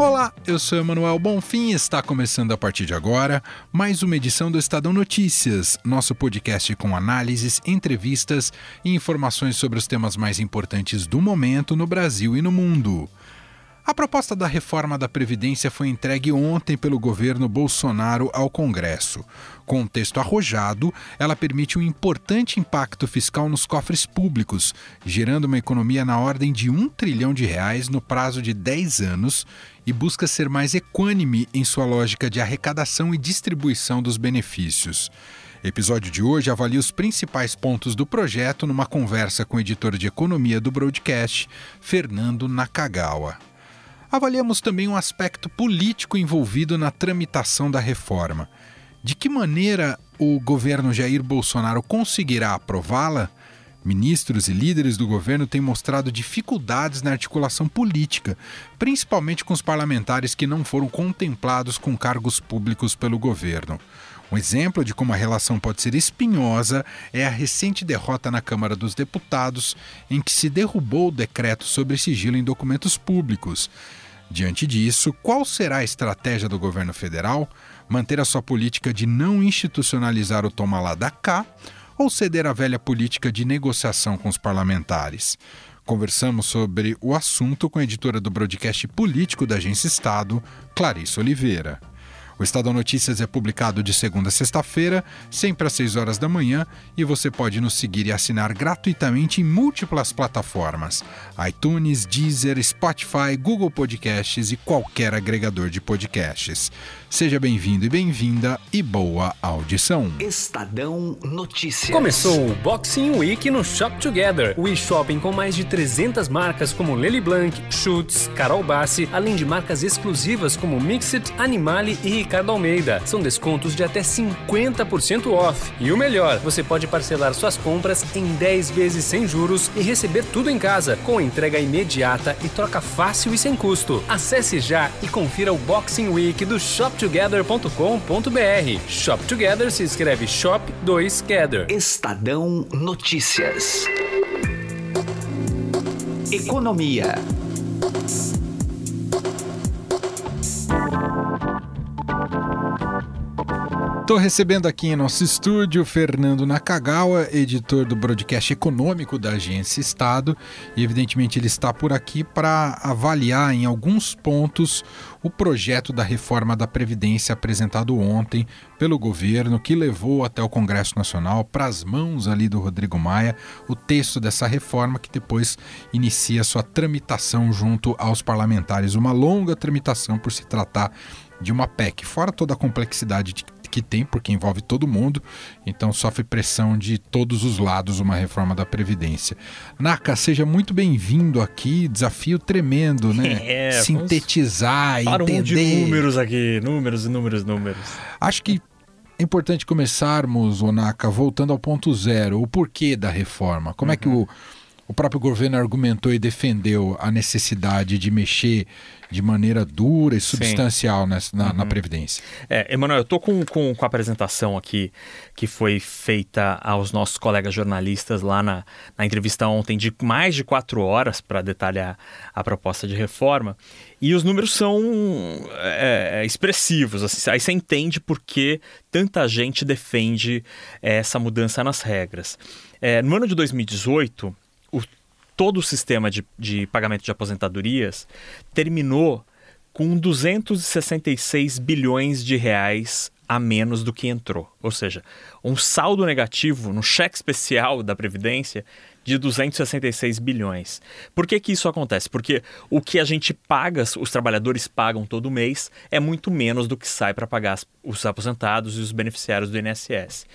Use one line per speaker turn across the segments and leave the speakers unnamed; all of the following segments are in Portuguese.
Olá, eu sou Emanuel Bonfim e está começando a partir de agora mais uma edição do Estadão Notícias, nosso podcast com análises, entrevistas e informações sobre os temas mais importantes do momento no Brasil e no mundo. A proposta da reforma da Previdência foi entregue ontem pelo governo Bolsonaro ao Congresso. Com um texto arrojado, ela permite um importante impacto fiscal nos cofres públicos, gerando uma economia na ordem de um trilhão de reais no prazo de 10 anos e busca ser mais equânime em sua lógica de arrecadação e distribuição dos benefícios. Episódio de hoje avalia os principais pontos do projeto numa conversa com o editor de economia do broadcast, Fernando Nakagawa. Avaliamos também um aspecto político envolvido na tramitação da reforma. De que maneira o governo Jair Bolsonaro conseguirá aprová-la? Ministros e líderes do governo têm mostrado dificuldades na articulação política, principalmente com os parlamentares que não foram contemplados com cargos públicos pelo governo. Um exemplo de como a relação pode ser espinhosa é a recente derrota na Câmara dos Deputados, em que se derrubou o decreto sobre sigilo em documentos públicos. Diante disso, qual será a estratégia do governo federal? Manter a sua política de não institucionalizar o toma lá da cá ou ceder à velha política de negociação com os parlamentares? Conversamos sobre o assunto com a editora do broadcast político da Agência Estado, Clarice Oliveira. O Estadão Notícias é publicado de segunda a sexta-feira, sempre às 6 horas da manhã, e você pode nos seguir e assinar gratuitamente em múltiplas plataformas: iTunes, Deezer, Spotify, Google Podcasts e qualquer agregador de podcasts. Seja bem-vindo e bem-vinda e boa audição.
Estadão Notícias.
Começou o Boxing Week no Shop Together, o e-shopping com mais de 300 marcas como Lely Blanc, Schutz, Carol Bassi, além de marcas exclusivas como Mixit, Animale e Ricardo Almeida. São descontos de até 50% off. E o melhor, você pode parcelar suas compras em 10 vezes sem juros e receber tudo em casa, com entrega imediata e troca fácil e sem custo. Acesse já e confira o Boxing Week do Shop shoptogether.com.br. Shop Together se escreve Shop 2 Gather.
Estadão Notícias. Economia.
Estou recebendo aqui em nosso estúdio Fernando Nakagawa, editor do broadcast econômico da Agência Estado, e evidentemente ele está por aqui para avaliar em alguns pontos o projeto da reforma da Previdência apresentado ontem pelo governo, que levou até o Congresso Nacional para as mãos ali do Rodrigo Maia o texto dessa reforma que depois inicia sua tramitação junto aos parlamentares, uma longa tramitação por se tratar de uma PEC, fora toda a complexidade de que tem, porque envolve todo mundo, então sofre pressão de todos os lados uma reforma da Previdência. Naka, seja muito bem-vindo aqui, desafio tremendo, né?
É,
Sintetizar,
para
entender.
um de números aqui, números, números, números.
Acho que é importante começarmos, Onaka, voltando ao ponto zero, o porquê da reforma. Como uhum. é que o, o próprio governo argumentou e defendeu a necessidade de mexer de maneira dura e substancial nessa, na, uhum. na, Previdência.
É, Emanuel, eu estou com, com, com, a apresentação aqui que foi feita aos nossos colegas jornalistas lá na, na entrevista ontem de mais de quatro horas para detalhar a proposta de reforma. E os números são é, é, expressivos. Assim, aí você entende por que tanta gente defende essa mudança nas regras. É, no ano de 2018, o todo o sistema de, de pagamento de aposentadorias terminou com 266 bilhões de reais a menos do que entrou. Ou seja, um saldo negativo no cheque especial da Previdência de 266 bilhões. Por que, que isso acontece? Porque o que a gente paga, os trabalhadores pagam todo mês, é muito menos do que sai para pagar os aposentados e os beneficiários do INSS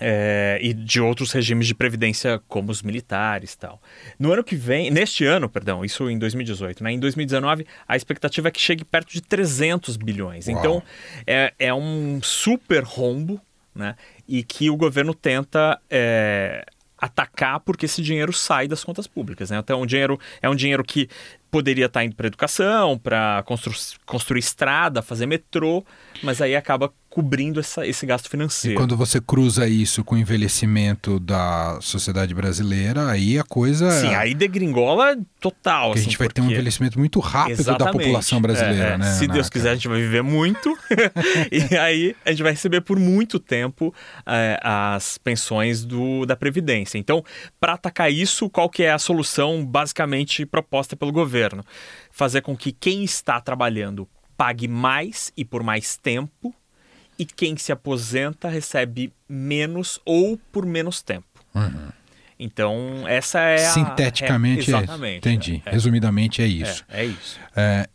é, e de outros regimes de previdência, como os militares tal. No ano que vem, neste ano, perdão, isso em 2018, né? em 2019, a expectativa é que chegue perto de 300 bilhões. Uau. Então, é, é um super rombo, né? E que o governo tenta é, atacar porque esse dinheiro sai das contas públicas. Né? Então, é um dinheiro, é um dinheiro que poderia estar indo para educação, para constru construir estrada, fazer metrô, mas aí acaba cobrindo essa, esse gasto financeiro.
E quando você cruza isso com o envelhecimento da sociedade brasileira, aí a coisa.
Sim, aí degringola total.
Porque
assim,
a gente vai
porque...
ter um envelhecimento muito rápido
Exatamente.
da população brasileira,
é, é.
né?
Se Deus quiser, a gente vai viver muito. e aí a gente vai receber por muito tempo é, as pensões do, da Previdência. Então, para atacar isso, qual que é a solução basicamente proposta pelo governo? Fazer com que quem está trabalhando pague mais e por mais tempo e quem se aposenta recebe menos ou por menos tempo.
Uhum.
Então, essa é a.
Sinteticamente,
é,
é
exatamente.
Entendi.
É,
Resumidamente, é isso.
É, é isso.
É,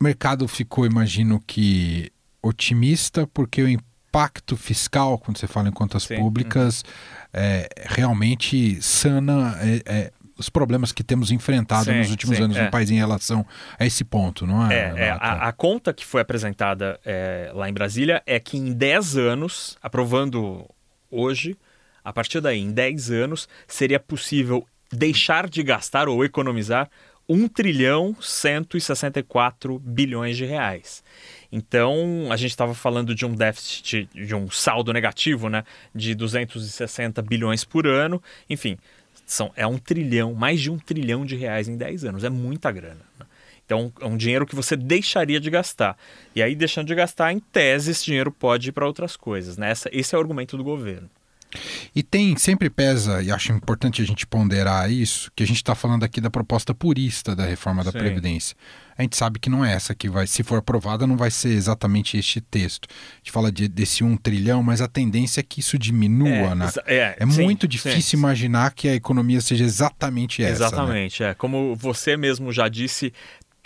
o mercado ficou, imagino que, otimista, porque o impacto fiscal, quando você fala em contas
Sim.
públicas, é, realmente sana é, é, os problemas que temos enfrentado
Sim,
nos últimos
sim,
anos
é.
no país em relação a esse ponto, não é?
É, é, a, a conta que foi apresentada é, lá em Brasília é que em 10 anos, aprovando hoje, a partir daí, em 10 anos, seria possível deixar de gastar ou economizar 1 trilhão 164 bilhões de reais. Então, a gente estava falando de um déficit, de um saldo negativo, né, de 260 bilhões por ano. Enfim, são, é um trilhão, mais de um trilhão de reais em 10 anos. É muita grana. né? Então, é um dinheiro que você deixaria de gastar. E aí, deixando de gastar, em tese, esse dinheiro pode ir para outras coisas. Né? Essa, esse é o argumento do governo.
E tem, sempre pesa, e acho importante a gente ponderar isso, que a gente está falando aqui da proposta purista da reforma da
Sim.
Previdência. A gente sabe que não é essa que vai, se for aprovada, não vai ser exatamente este texto. A gente fala de, desse um trilhão, mas a tendência é que isso diminua, né?
exa- é,
É
sim,
muito difícil
sim.
imaginar que a economia seja exatamente essa. né?
Exatamente, é. Como você mesmo já disse,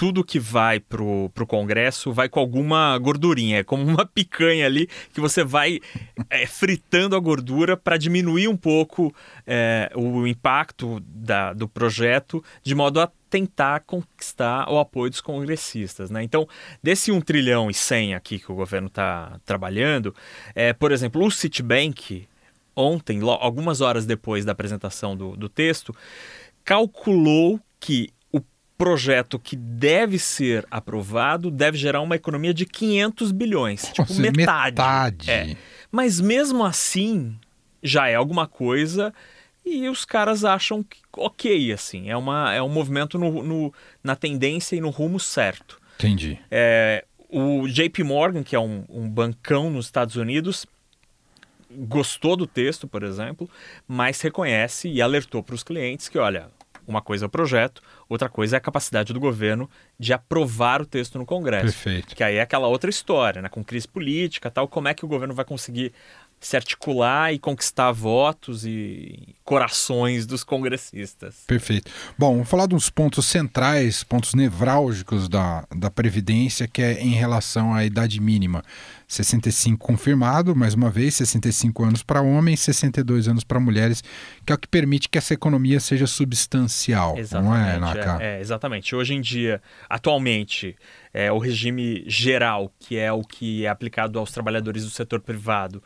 tudo que vai pro, pro Congresso vai com alguma gordurinha, é como uma picanha ali que você vai é, fritando a gordura para diminuir um pouco é, o impacto da, do projeto, de modo a tentar conquistar o apoio dos congressistas. Né? Então, desse 1 trilhão e 100 aqui que o governo está trabalhando, é, por exemplo, o Citibank, ontem, algumas horas depois da apresentação do, do texto, calculou que o projeto que deve ser aprovado deve gerar uma economia de 500 bilhões, tipo
Nossa,
metade.
metade.
É. Mas mesmo assim, já é alguma coisa e os caras acham que ok, assim, é, uma, é um movimento no, no- na tendência e no rumo certo.
Entendi.
É, o JP Morgan, que é um, um bancão nos Estados Unidos, gostou do texto, por exemplo, mas reconhece e alertou para os clientes que, olha, uma coisa é o projeto, outra coisa é a capacidade do governo de aprovar o texto no Congresso.
Perfeito.
Que aí é aquela outra história, né? Com crise política tal, como é que o governo vai conseguir se articular e conquistar votos e corações dos congressistas.
Perfeito. Bom, vamos falar de uns pontos centrais, pontos nevrálgicos da, da Previdência, que é em relação à idade mínima. 65 confirmado, mais uma vez, 65 anos para homens, 62 anos para mulheres, que é o que permite que essa economia seja substancial. Não é, Naka?
é, é, exatamente. Hoje em dia, atualmente, é, o regime geral, que é o que é aplicado aos trabalhadores do setor privado,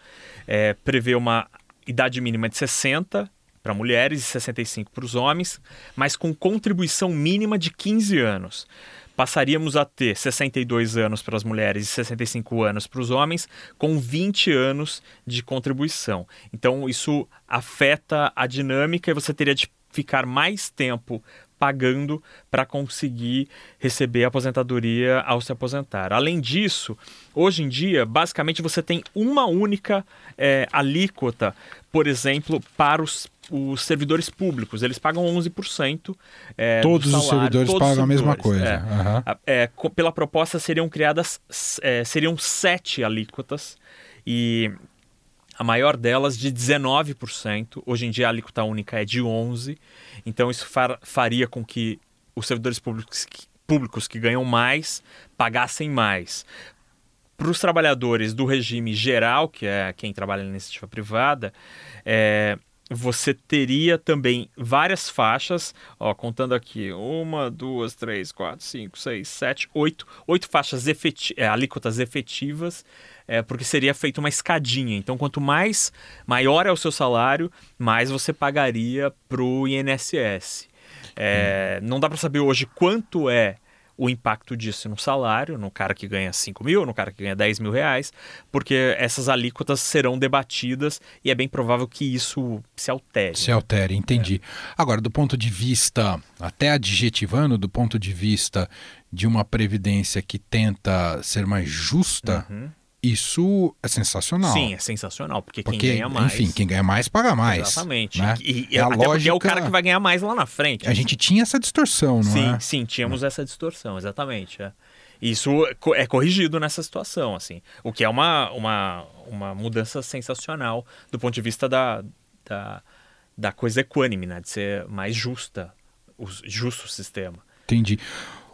é, prevê uma idade mínima de 60 para mulheres e 65 para os homens, mas com contribuição mínima de 15 anos. Passaríamos a ter 62 anos para as mulheres e 65 anos para os homens, com 20 anos de contribuição. Então, isso afeta a dinâmica e você teria de ficar mais tempo pagando para conseguir receber a aposentadoria ao se aposentar. Além disso, hoje em dia, basicamente você tem uma única é, alíquota, por exemplo, para os, os servidores públicos. Eles pagam 11%. É,
Todos
do
os
salário,
servidores
todos os
pagam a mesma
servidores,
coisa.
é. A- é, pela proposta seriam criadas é, seriam sete alíquotas e a maior delas de 19%. Hoje em dia a alíquota única é de 11%. Então isso far- faria com que os servidores públicos que, públicos que ganham mais pagassem mais. Para os trabalhadores do regime geral, que é quem trabalha na iniciativa privada, é, você teria também várias faixas, ó, contando aqui, uma, duas, três, quatro, cinco, seis, sete, oito, oito faixas efeti é, alíquotas efetivas, é, porque seria feita uma escadinha. Então, quanto mais maior é o seu salário, mais você pagaria para o INSS. É, não dá para saber hoje quanto é o impacto disso no salário, no cara que ganha 5 mil, no cara que ganha 10 mil reais, porque essas alíquotas serão debatidas e é bem provável que isso se altere.
Se altere, entendi. É. Agora, do ponto de vista, até adjetivando, do ponto de vista de uma previdência que tenta ser mais justa, uhum. Isso é sensacional.
Sim, é sensacional, porque, porque, quem ganha mais.
Enfim, quem ganha mais paga mais.
Exatamente. Né? E, e é a lógica... é o cara que vai ganhar mais lá na frente.
A gente tinha essa distorção, não
sim,
é?
Sim, tínhamos essa distorção, exatamente. É. Isso é corrigido nessa situação, assim. O que é uma, uma, uma mudança sensacional do ponto de vista da, da, da coisa equânime, né? De ser mais justa, o justo sistema.
Entendi.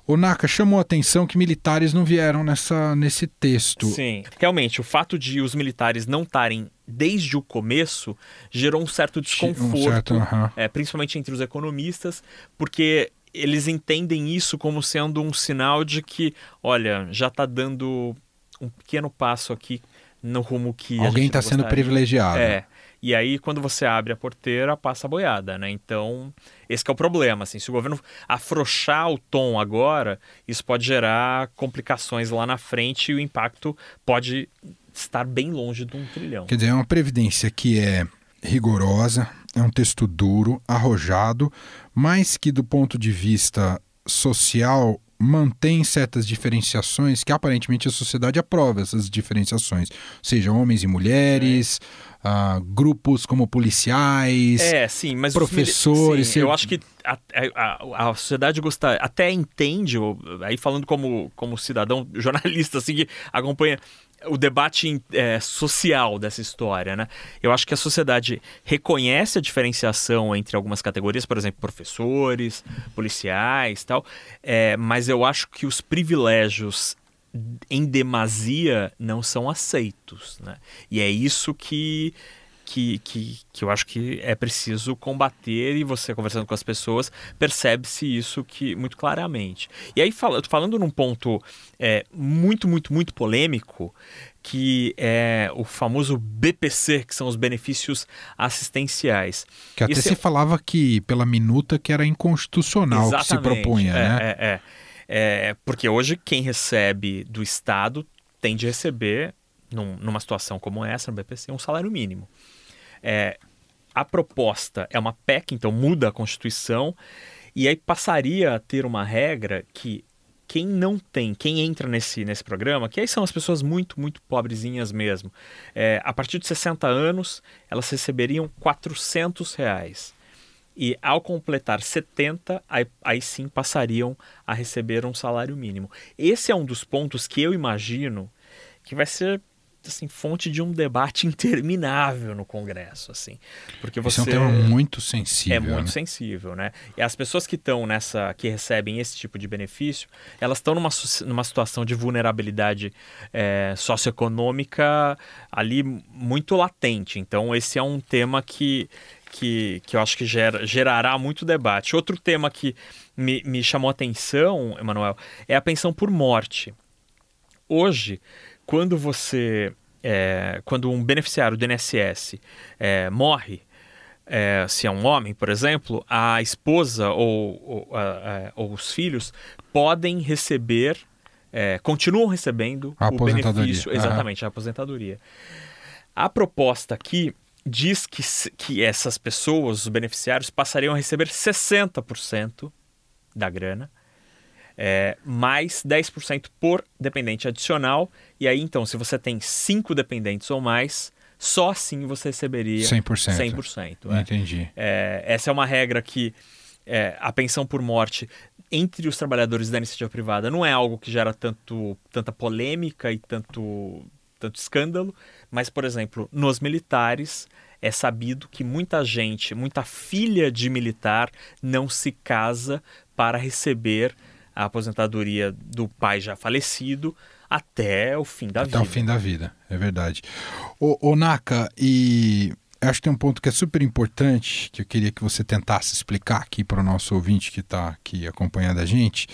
O Naka chamou a atenção que militares não vieram nessa, nesse texto.
Sim, realmente, o fato de os militares não estarem desde o começo gerou um certo desconforto, um certo, é, principalmente entre os economistas, porque eles entendem isso como sendo um sinal de que, olha, já está dando um pequeno passo aqui no rumo que
alguém está sendo privilegiado.
É. E aí, quando você abre a porteira, passa a boiada, né? Então, esse é o problema, assim. Se o governo afrouxar o tom agora, isso pode gerar complicações lá na frente e o impacto pode estar bem longe de um trilhão.
Quer dizer, é uma previdência que é rigorosa, é um texto duro, arrojado, mas que do ponto de vista social mantém certas diferenciações que aparentemente a sociedade aprova essas diferenciações, seja homens e mulheres, grupos como policiais,
é, sim, mas
professores.
Sim, eu acho que a, a, a, sociedade gosta, até entende, aí falando como, como cidadão jornalista assim, que acompanha o debate é, social dessa história, né? Eu acho que a sociedade reconhece a diferenciação entre algumas categorias, por exemplo, professores, policiais, tal. É, mas eu acho que os privilégios em demasia não são aceitos, né? E é isso que que, que, que eu acho que é preciso combater e você conversando com as pessoas percebe-se isso que muito claramente. E aí fala, falando num ponto é, muito, muito, muito polêmico, que é o famoso BPC, que são os benefícios assistenciais.
Que até Esse se falava que, pela minuta, que era inconstitucional Exatamente. que se propunha,
é,
né?
É, é, é, porque hoje quem recebe do Estado tem de receber, num, numa situação como essa, no BPC, um salário mínimo. É, a proposta é uma PEC, então muda a Constituição, e aí passaria a ter uma regra que quem não tem, quem entra nesse, nesse programa, que aí são as pessoas muito, muito pobrezinhas mesmo, é, a partir de 60 anos, elas receberiam 400 reais. E ao completar 70, aí, aí sim passariam a receber um salário mínimo. Esse é um dos pontos que eu imagino que vai ser assim, fonte de um debate interminável no Congresso, assim, porque você
Esse é um tema muito sensível.
É muito
né?
sensível, né? E as pessoas que estão nessa, que recebem esse tipo de benefício, elas estão numa, numa situação de vulnerabilidade é, socioeconômica ali muito latente. Então esse é um tema que que, que eu acho que gera, gerará muito debate. Outro tema que me, me chamou a atenção, Emanuel, é a pensão por morte. Hoje, quando você. É, quando um beneficiário do INSS é, morre, é, se é um homem, por exemplo, a esposa ou, ou, a, a, ou os filhos podem receber, é, continuam recebendo
a
o benefício, exatamente, a aposentadoria. A proposta aqui diz que, que essas pessoas, os beneficiários, passariam a receber 60% da grana é, mais 10% por dependente adicional. E aí, então, se você tem cinco dependentes ou mais, só assim você receberia
100%.
100%
é. Entendi.
É, essa é uma regra que é, a pensão por morte entre os trabalhadores da iniciativa privada não é algo que gera tanto, tanta polêmica e tanto, tanto escândalo, mas, por exemplo, nos militares é sabido que muita gente, muita filha de militar não se casa para receber a aposentadoria do pai já falecido até o fim da
até
vida.
Até o fim da vida, é verdade. O, o Naka, e acho que tem um ponto que é super importante, que eu queria que você tentasse explicar aqui para o nosso ouvinte que está aqui acompanhando a gente,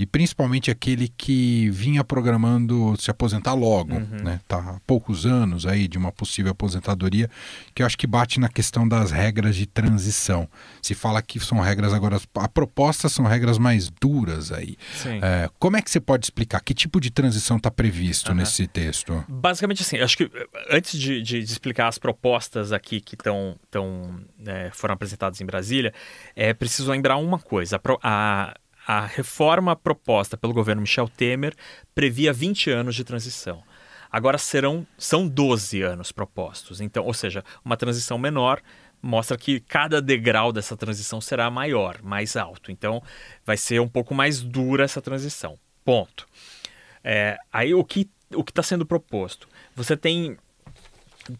e principalmente aquele que vinha programando se aposentar logo, uhum. né? Tá há poucos anos aí de uma possível aposentadoria, que eu acho que bate na questão das regras de transição. Se fala que são regras agora, a proposta são regras mais duras aí. É, como é que você pode explicar que tipo de transição está previsto uhum. nesse texto?
Basicamente assim, acho que eh, antes de, de, de explicar as propostas aqui que estão tão, é, foram apresentadas em Brasília, é preciso lembrar uma coisa. A, a a reforma proposta pelo governo Michel Temer previa 20 anos de transição. Agora serão são 12 anos propostos. Então, ou seja, uma transição menor mostra que cada degrau dessa transição será maior, mais alto. Então, vai ser um pouco mais dura essa transição. Ponto. É, aí o que o que está sendo proposto? Você tem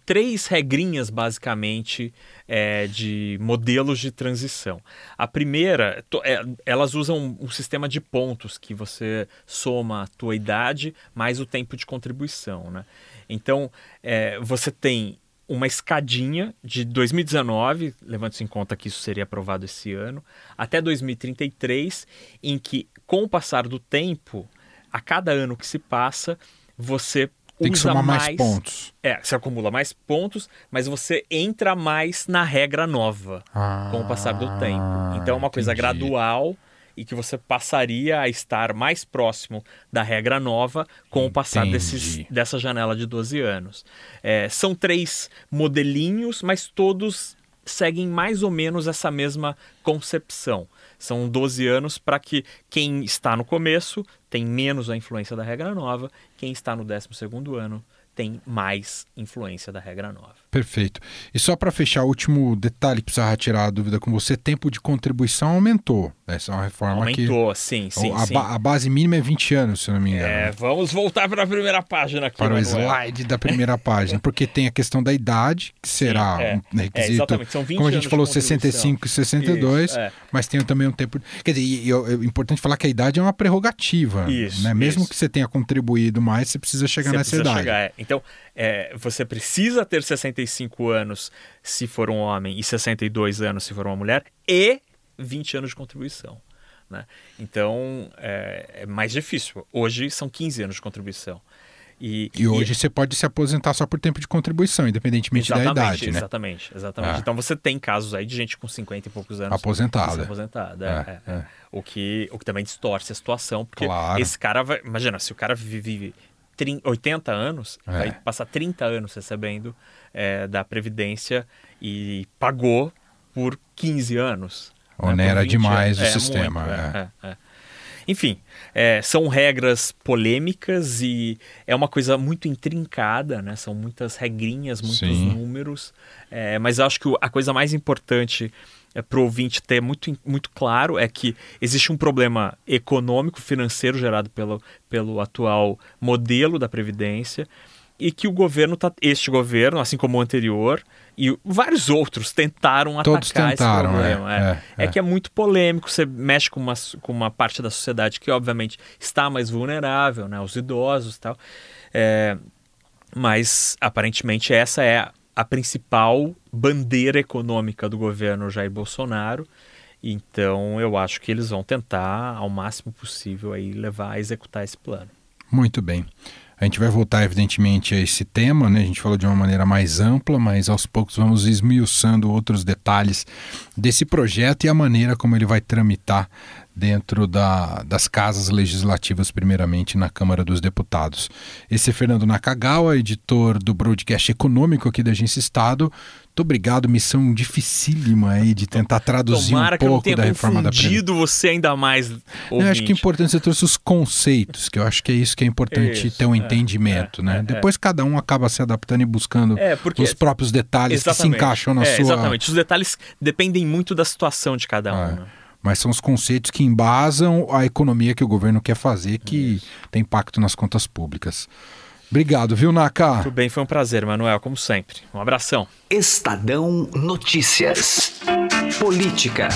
três regrinhas, basicamente, é, de modelos de transição. A primeira, é, elas usam um sistema de pontos que você soma a tua idade mais o tempo de contribuição. Né? Então, é, você tem uma escadinha de 2019, levando-se em conta que isso seria aprovado esse ano, até 2033, em que, com o passar do tempo, a cada ano que se passa, você
tem que somar mais, mais, pontos.
É, você acumula mais pontos, mas você entra mais na regra nova ah, com o passar do tempo. Então é uma coisa entendi. gradual e que você passaria a estar mais próximo da regra nova com o passar desses, dessa janela de 12 anos. É, são três modelinhos, mas todos seguem mais ou menos essa mesma concepção. São 12 anos para que quem está no começo tem menos a influência da regra nova, quem está no 12 ano tem mais influência da regra nova.
Perfeito. E só para fechar, o último detalhe que precisava tirar a dúvida com você: tempo de contribuição aumentou. Essa é uma reforma
aumentou,
que.
Aumentou, sim, sim.
A,
sim.
Ba a, base mínima é 20 anos, se não me engano. É,
vamos voltar para a primeira página aqui.
Para Manuel. o slide da primeira página, porque tem a questão da idade, que será sim, é. um requisito. É, exatamente, são 20 Como a gente falou, 65 e 62, isso, é. mas tem também um tempo. Quer dizer, e, e, é importante falar que a idade é uma prerrogativa. Isso. Né? Mesmo isso. que você tenha contribuído mais, você precisa chegar você nessa precisa idade. Chegar,
é. Então, é, você precisa ter 65 anos se for um homem e 62 anos se for uma mulher e 20 anos de contribuição. Né? Então é, é, mais difícil. Hoje são 15 anos de contribuição.
E, e hoje e... você pode se aposentar só por tempo de contribuição, independentemente
exatamente,
da idade,
né? Exatamente, exatamente. É. Então você tem casos aí de gente com 50 e poucos anos
aposentada.
aposentada é, é, é, o, que, o que também distorce a situação, porque claro. esse cara vai. Imagina, se o cara vive 30, 80 anos, é. vai passar 30 anos recebendo é, da Previdência e pagou por 15 anos.
Onera né, demais anos. o é, sistema.
Muito, é. É, é. Enfim, são regras polêmicas e é uma coisa muito intrincada, né? São muitas regrinhas, muitos Sim. números. mas eu acho que a coisa mais importante é, para o ouvinte ter muito, muito claro é que existe um problema econômico, financeiro gerado pelo, pelo atual modelo da Previdência e que o governo, tá, este governo, assim como o anterior, e vários outros tentaram
Todos
atacar
tentaram,
esse
problema. É,
é, é, é, que é muito polêmico, você mexe com uma, com uma parte da sociedade que, obviamente, está mais vulnerável, né, os idosos e tal. É, mas, aparentemente, essa é a principal bandeira econômica do governo Jair Bolsonaro. Então, eu acho que eles vão tentar, ao máximo possível, aí, levar a executar esse plano.
Muito bem. A gente vai voltar, evidentemente, a esse tema, né? A gente falou de uma maneira mais ampla, mas aos poucos vamos esmiuçando outros detalhes desse projeto e a maneira como ele vai tramitar dentro da, das casas legislativas, primeiramente na Câmara dos Deputados. Esse é Fernando Nakagawa, editor do broadcast econômico aqui da Agência Estado. Muito obrigado, missão dificílima aí de tentar traduzir
Tomara
um pouco da reforma da
Previdência. você ainda mais.
Eu acho que é importante você trouxe os conceitos, que eu acho que é isso que é importante isso, ter um é, entendimento, é, né? É, Depois cada um acaba se adaptando e buscando é, os próprios detalhes que se encaixam na
é,
sua.
Exatamente, os detalhes dependem muito da situação de cada um. Né?
mas são os conceitos que embasam a economia que o governo quer fazer, que Isso. tem impacto nas contas públicas. Obrigado, viu, Naka?
Tudo bem, foi um prazer, Manuel, como sempre. Um abração.
Estadão Notícias. Política.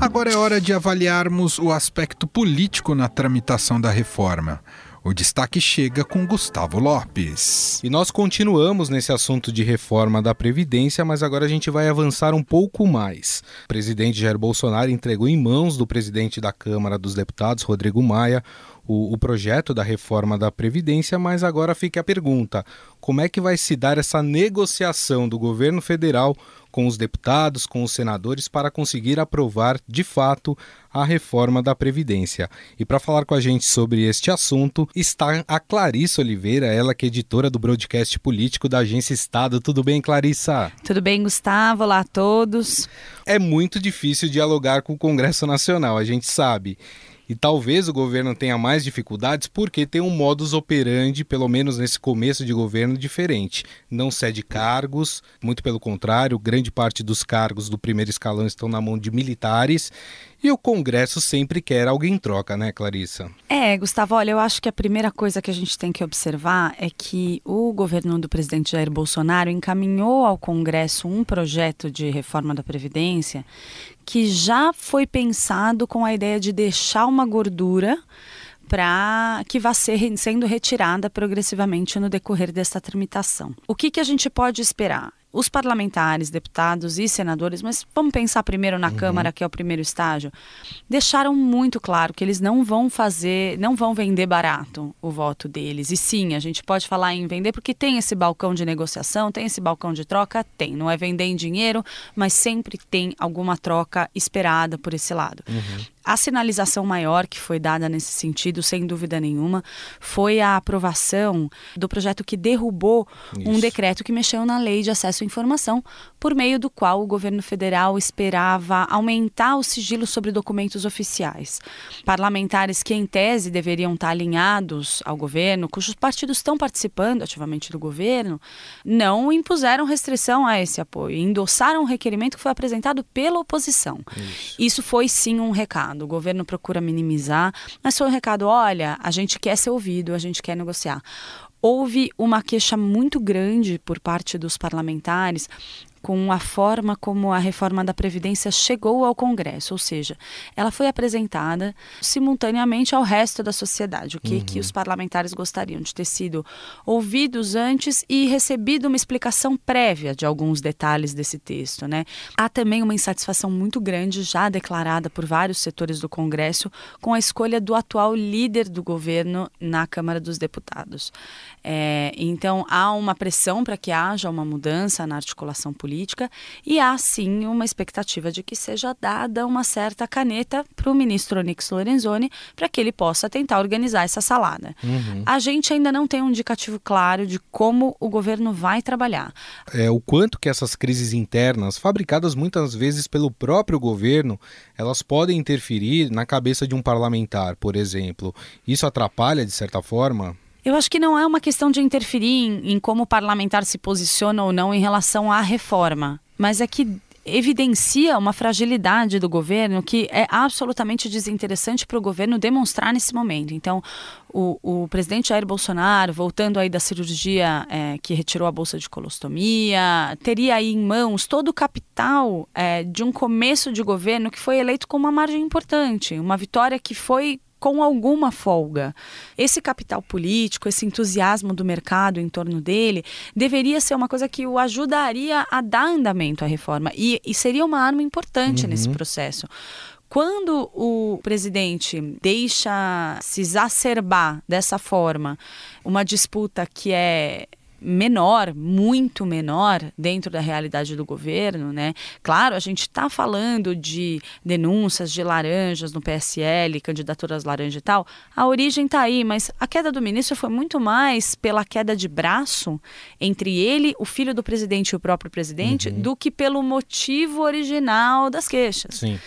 Agora é hora de avaliarmos o aspecto político na tramitação da reforma. O destaque chega com Gustavo Lopes.
E nós continuamos nesse assunto de reforma da Previdência, mas agora a gente vai avançar um pouco mais. O presidente Jair Bolsonaro entregou em mãos do presidente da Câmara dos Deputados, Rodrigo Maia, o, o, projeto da reforma da Previdência, mas agora fica a pergunta: como é que vai se dar essa negociação do governo federal com os deputados, com os senadores, para conseguir aprovar de fato a reforma da Previdência. E para falar com a gente sobre este assunto está a Clarissa Oliveira, ela que é editora do broadcast político da Agência Estado. Tudo bem, Clarissa?
Tudo bem, Gustavo? Olá a todos.
É muito difícil dialogar com o Congresso Nacional, a gente sabe. E talvez o governo tenha mais dificuldades porque tem um modus operandi, pelo menos nesse começo de governo, diferente. Não cede cargos, muito pelo contrário, grande parte dos cargos do primeiro escalão estão na mão de militares e o Congresso sempre quer alguém em troca, né, Clarissa?
É, Gustavo, olha, eu acho que a primeira coisa que a gente tem que observar é que o governo do presidente Jair Bolsonaro encaminhou ao Congresso um projeto de reforma da Previdência que já foi pensado com a ideia de deixar uma gordura para que vá ser, sendo retirada progressivamente no decorrer desta tramitação. O que, que a gente pode esperar? Os parlamentares, deputados e senadores, mas vamos pensar primeiro na uhum. Câmara, que é o primeiro estágio, deixaram muito claro que eles não vão fazer, não vão vender barato o voto deles. E sim, a gente pode falar em vender porque tem esse balcão de negociação, tem esse balcão de troca, tem. Não é vender em dinheiro, mas sempre tem alguma troca esperada por esse lado. Uhum. A sinalização maior que foi dada nesse sentido, sem dúvida nenhuma, foi a aprovação do projeto que derrubou Isso. um decreto que mexeu na lei de acesso à informação, por meio do qual o governo federal esperava aumentar o sigilo sobre documentos oficiais. Parlamentares que, em tese, deveriam estar alinhados ao governo, cujos partidos estão participando ativamente do governo, não impuseram restrição a esse apoio, endossaram um requerimento que foi apresentado pela oposição. Isso, Isso foi sim um recado O governo procura minimizar, mas foi um recado: olha, a gente quer ser ouvido, a gente quer negociar. Houve uma queixa muito grande por parte dos parlamentares com a forma como a reforma da Previdência chegou ao Congresso, ou seja, ela foi apresentada simultaneamente ao resto da sociedade, o que, uhum. que os parlamentares gostariam de ter sido ouvidos antes e recebido uma explicação prévia de alguns detalhes desse texto. Né? Há também uma insatisfação muito grande, já declarada por vários setores do Congresso, com a escolha do atual líder do governo na Câmara dos Deputados. É, então, há uma pressão para que haja uma mudança na articulação política política e há sim uma expectativa de que seja dada uma certa caneta para o ministro Onyx Lorenzoni para que ele possa tentar organizar essa salada. Uhum. A gente ainda não tem um indicativo claro de como o governo vai trabalhar.
É o quanto que essas crises internas, fabricadas muitas vezes pelo próprio governo, elas podem interferir na cabeça de um parlamentar, por exemplo. Isso atrapalha de certa forma?
Eu acho que não é uma questão de interferir em, em como o parlamentar se posiciona ou não em relação à reforma, mas é que evidencia uma fragilidade do governo que é absolutamente desinteressante para o governo demonstrar nesse momento. Então, o, o, presidente Jair Bolsonaro, voltando aí da cirurgia é, que retirou a bolsa de colostomia, teria aí em mãos todo o capital é, de um começo de governo que foi eleito com uma margem importante, uma vitória que foi com alguma folga. Esse capital político, esse entusiasmo do mercado em torno dele, deveria ser uma coisa que o ajudaria a dar andamento à reforma e, e seria uma arma importante uhum. nesse processo. Quando o presidente deixa se exacerbar dessa forma uma disputa que é menor, muito menor dentro da realidade do governo, né? Claro, a gente está falando de denúncias de laranjas no PSL, candidaturas laranja e tal. A origem está aí, mas a queda do ministro foi muito mais pela queda de braço entre ele, o filho do presidente e o próprio presidente, uhum. do que pelo motivo original das queixas. Sim.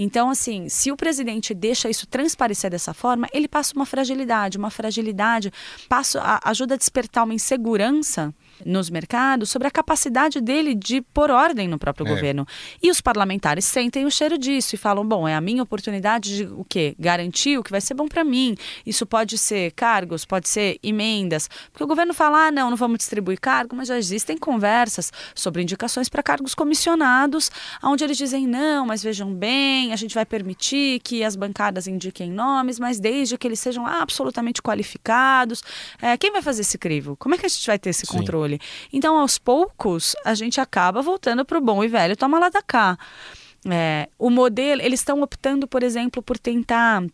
Então, assim, se o presidente deixa isso transparecer dessa forma, ele passa uma fragilidade, uma fragilidade passa, ajuda a despertar uma insegurança confiança nos mercados sobre a capacidade dele de pôr ordem no próprio é. governo. E os parlamentares sentem o cheiro disso e falam: bom, é a minha oportunidade de o quê? Garantir o que vai ser bom para mim. Isso pode ser cargos, pode ser emendas. Porque o governo fala: ah, não, não vamos distribuir cargo, mas já existem conversas sobre indicações para cargos comissionados, onde eles dizem: não, mas vejam bem, a gente vai permitir que as bancadas indiquem nomes, mas desde que eles sejam absolutamente qualificados. É, quem vai fazer esse crivo? Como é que a gente vai ter esse Sim. controle? Controle. Então, aos poucos, a gente acaba voltando para o bom e velho toma lá da cá. É, o modelo, eles estão optando, por exemplo, por tentar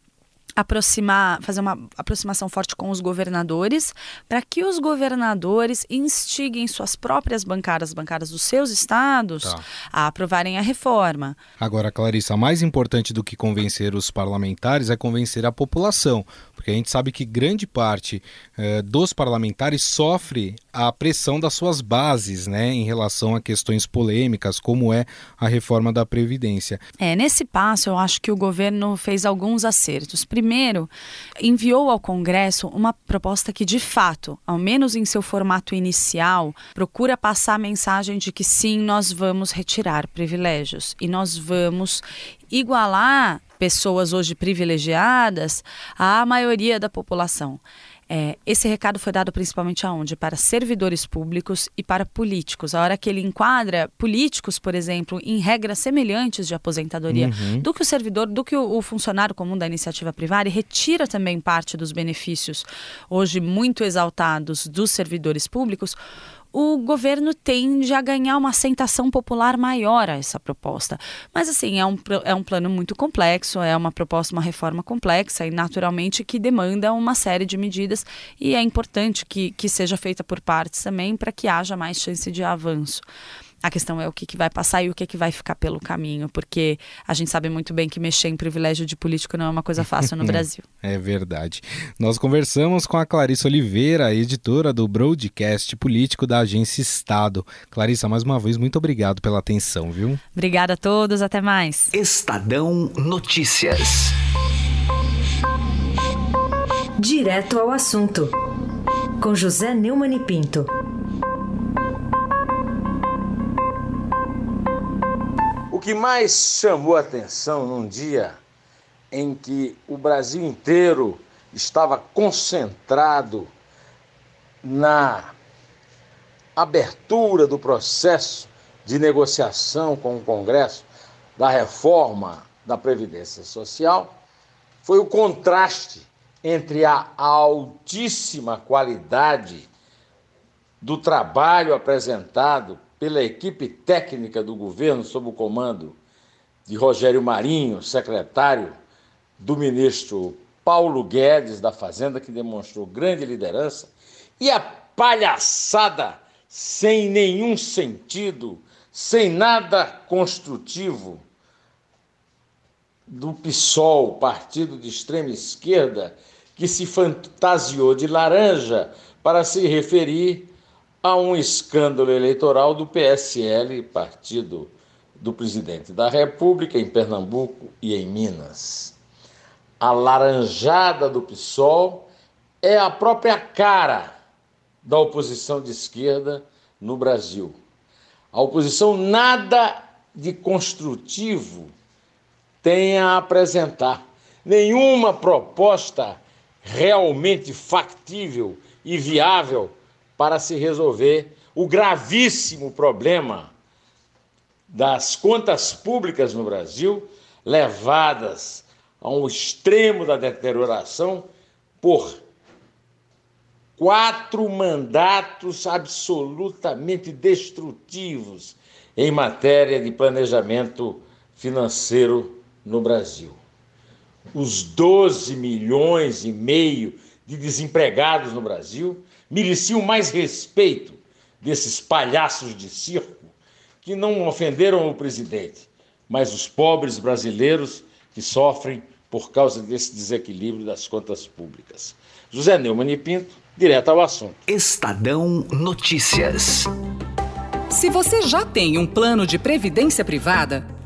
aproximar, fazer uma aproximação forte com os governadores, para que os governadores instiguem suas próprias bancadas, bancadas dos seus estados, tá. a aprovarem a reforma.
Agora, Clarissa, mais importante do que convencer os parlamentares é convencer a população, porque a gente sabe que grande parte eh, dos parlamentares sofre a pressão das suas bases, né, em relação a questões polêmicas, como é a reforma da Previdência.
É, nesse passo, eu acho que o governo fez alguns acertos. Primeiro, enviou ao Congresso uma proposta que, de fato, ao menos em seu formato inicial, procura passar a mensagem de que sim, nós vamos retirar privilégios e nós vamos igualar pessoas hoje privilegiadas à maioria da população. É, esse recado foi dado principalmente aonde? Para servidores públicos e para políticos. A hora que ele enquadra políticos, por exemplo, em regras semelhantes de aposentadoria uhum. do que o servidor, do que o, o, funcionário comum da iniciativa privada, e retira também parte dos benefícios hoje muito exaltados dos servidores públicos o governo tende a ganhar uma aceitação popular maior a essa proposta. Mas, assim, é um, é um plano muito complexo, é uma proposta, uma reforma complexa e, naturalmente, que demanda uma série de medidas e é importante que, que seja feita por partes também para que haja mais chance de avanço. A questão é o que, que vai passar e o que, que vai ficar pelo caminho, porque a gente sabe muito bem que mexer em privilégio de político não é uma coisa fácil no Brasil.
É verdade. Nós conversamos com a Clarissa Oliveira, editora do Broadcast Político da Agência Estado. Clarissa, mais uma vez, muito obrigado pela atenção, viu?
Obrigada a todos, até mais.
Estadão Notícias.
Direto ao assunto, com José Neumann e Pinto.
Que mais chamou a atenção num dia em que o Brasil inteiro estava concentrado na abertura do processo de negociação com o Congresso da reforma da Previdência Social foi o contraste entre a altíssima qualidade do trabalho apresentado pela equipe técnica do governo, sob o comando de Rogério Marinho, secretário do ministro Paulo Guedes da Fazenda, que demonstrou grande liderança, e a palhaçada sem nenhum sentido, sem nada construtivo do PSOL, partido de extrema esquerda, que se fantasiou de laranja para se referir a um escândalo eleitoral do PSL, partido do presidente da República, em Pernambuco e em Minas. A laranjada do PSOL é a própria cara da oposição de esquerda no Brasil. A oposição nada de construtivo tem a apresentar, nenhuma proposta realmente factível e viável para se resolver o gravíssimo problema das contas públicas no Brasil, levadas a um extremo da deterioração por quatro mandatos absolutamente destrutivos em matéria de planejamento financeiro no Brasil. Os 12 milhões e meio de desempregados no Brasil mereciam mais respeito desses palhaços de circo que não ofenderam o presidente, mas os pobres brasileiros que sofrem por causa desse desequilíbrio das contas públicas. José Neumann e Pinto, direto ao assunto.
Estadão Notícias.
Se você já tem um plano de previdência privada,